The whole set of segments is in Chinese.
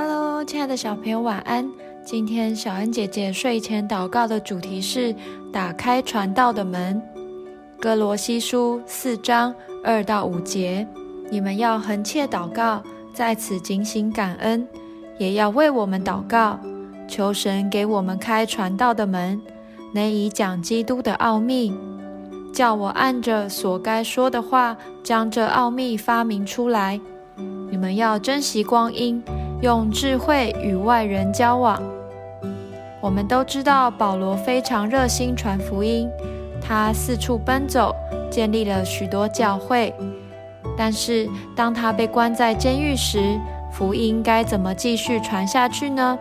Hello，亲爱的小朋友，晚安。今天小恩姐姐睡前祷告的主题是打开传道的门。哥罗西书四章二到五节，你们要横切祷告，在此警醒感恩，也要为我们祷告，求神给我们开传道的门，能以讲基督的奥秘，叫我按着所该说的话，将这奥秘发明出来。你们要珍惜光阴，用智慧与外人交往。我们都知道保罗非常热心传福音，他四处奔走，建立了许多教会。但是当他被关在监狱时，福音该怎么继续传下去呢？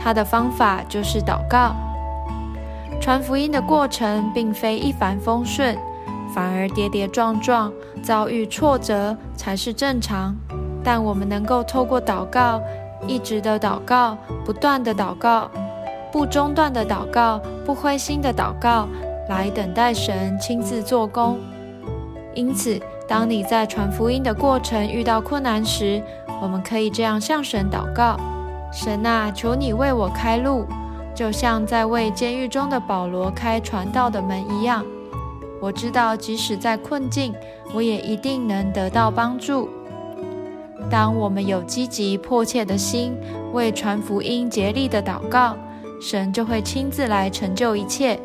他的方法就是祷告。传福音的过程并非一帆风顺。反而跌跌撞撞，遭遇挫折才是正常。但我们能够透过祷告，一直的祷告，不断的祷告，不中断的祷告，不灰心的祷告，来等待神亲自做工。因此，当你在传福音的过程遇到困难时，我们可以这样向神祷告：神啊，求你为我开路，就像在为监狱中的保罗开传道的门一样。我知道，即使在困境，我也一定能得到帮助。当我们有积极迫切的心，为传福音竭力的祷告，神就会亲自来成就一切。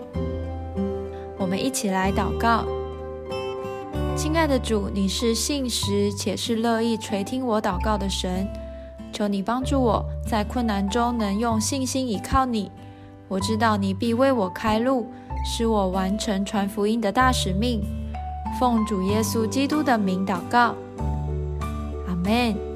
我们一起来祷告：亲爱的主，你是信实且是乐意垂听我祷告的神，求你帮助我在困难中能用信心倚靠你。我知道你必为我开路。使我完成传福音的大使命，奉主耶稣基督的名祷告，阿门。